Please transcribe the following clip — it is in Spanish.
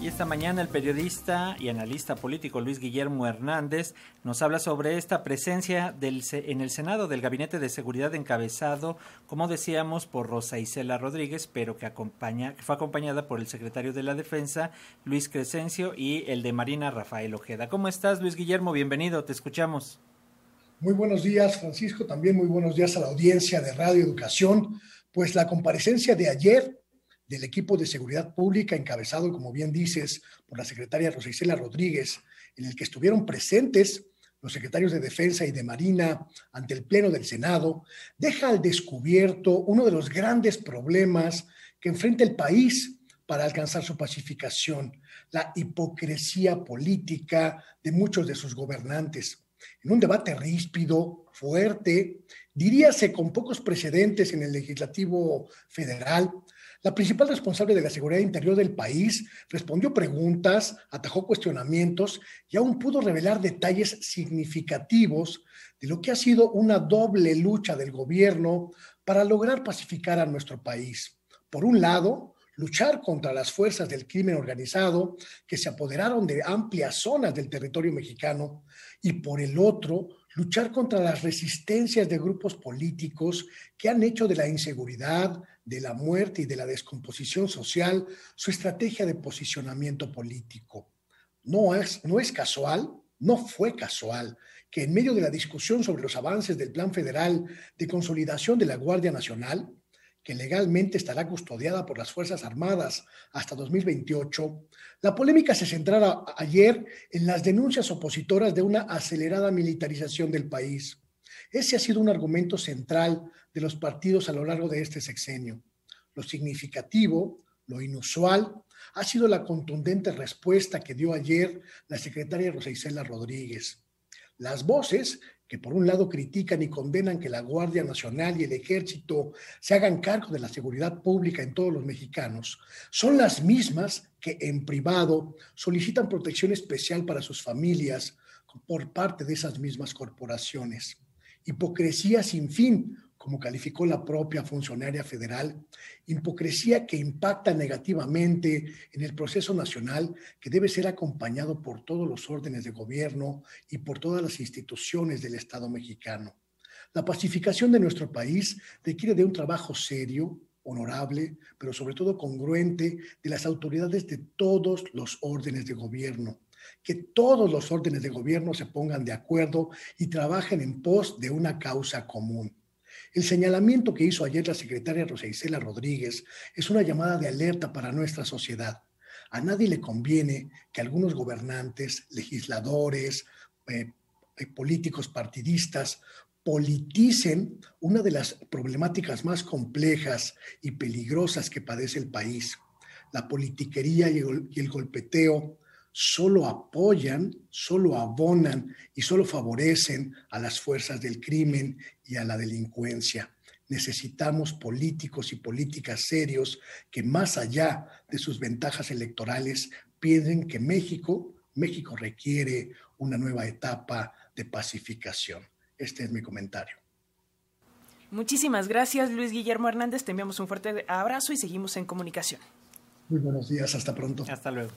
Y esta mañana el periodista y analista político Luis Guillermo Hernández nos habla sobre esta presencia del, en el Senado del Gabinete de Seguridad encabezado, como decíamos, por Rosa Isela Rodríguez, pero que, acompaña, que fue acompañada por el secretario de la Defensa, Luis Crescencio, y el de Marina, Rafael Ojeda. ¿Cómo estás, Luis Guillermo? Bienvenido, te escuchamos. Muy buenos días, Francisco. También muy buenos días a la audiencia de Radio Educación. Pues la comparecencia de ayer del equipo de seguridad pública encabezado, como bien dices, por la secretaria Rosa Isela Rodríguez, en el que estuvieron presentes los secretarios de Defensa y de Marina ante el Pleno del Senado, deja al descubierto uno de los grandes problemas que enfrenta el país para alcanzar su pacificación, la hipocresía política de muchos de sus gobernantes. En un debate ríspido, fuerte, diríase con pocos precedentes en el legislativo federal, la principal responsable de la seguridad interior del país respondió preguntas, atajó cuestionamientos y aún pudo revelar detalles significativos de lo que ha sido una doble lucha del gobierno para lograr pacificar a nuestro país. Por un lado, luchar contra las fuerzas del crimen organizado que se apoderaron de amplias zonas del territorio mexicano y por el otro, luchar contra las resistencias de grupos políticos que han hecho de la inseguridad, de la muerte y de la descomposición social su estrategia de posicionamiento político. No es, no es casual, no fue casual que en medio de la discusión sobre los avances del Plan Federal de Consolidación de la Guardia Nacional, que legalmente estará custodiada por las Fuerzas Armadas hasta 2028, la polémica se centrara ayer en las denuncias opositoras de una acelerada militarización del país. Ese ha sido un argumento central de los partidos a lo largo de este sexenio. Lo significativo, lo inusual, ha sido la contundente respuesta que dio ayer la secretaria Rosa Isela Rodríguez. Las voces que por un lado critican y condenan que la Guardia Nacional y el Ejército se hagan cargo de la seguridad pública en todos los mexicanos, son las mismas que en privado solicitan protección especial para sus familias por parte de esas mismas corporaciones. Hipocresía sin fin, como calificó la propia funcionaria federal, hipocresía que impacta negativamente en el proceso nacional que debe ser acompañado por todos los órdenes de gobierno y por todas las instituciones del Estado mexicano. La pacificación de nuestro país requiere de un trabajo serio, honorable, pero sobre todo congruente de las autoridades de todos los órdenes de gobierno que todos los órdenes de gobierno se pongan de acuerdo y trabajen en pos de una causa común. El señalamiento que hizo ayer la secretaria Rosa Isela Rodríguez es una llamada de alerta para nuestra sociedad. A nadie le conviene que algunos gobernantes, legisladores, eh, eh, políticos partidistas politicen una de las problemáticas más complejas y peligrosas que padece el país, la politiquería y el golpeteo solo apoyan, solo abonan y solo favorecen a las fuerzas del crimen y a la delincuencia. Necesitamos políticos y políticas serios que más allá de sus ventajas electorales piensen que México, México requiere una nueva etapa de pacificación. Este es mi comentario. Muchísimas gracias, Luis Guillermo Hernández. Te enviamos un fuerte abrazo y seguimos en comunicación. Muy buenos días, hasta pronto. Hasta luego.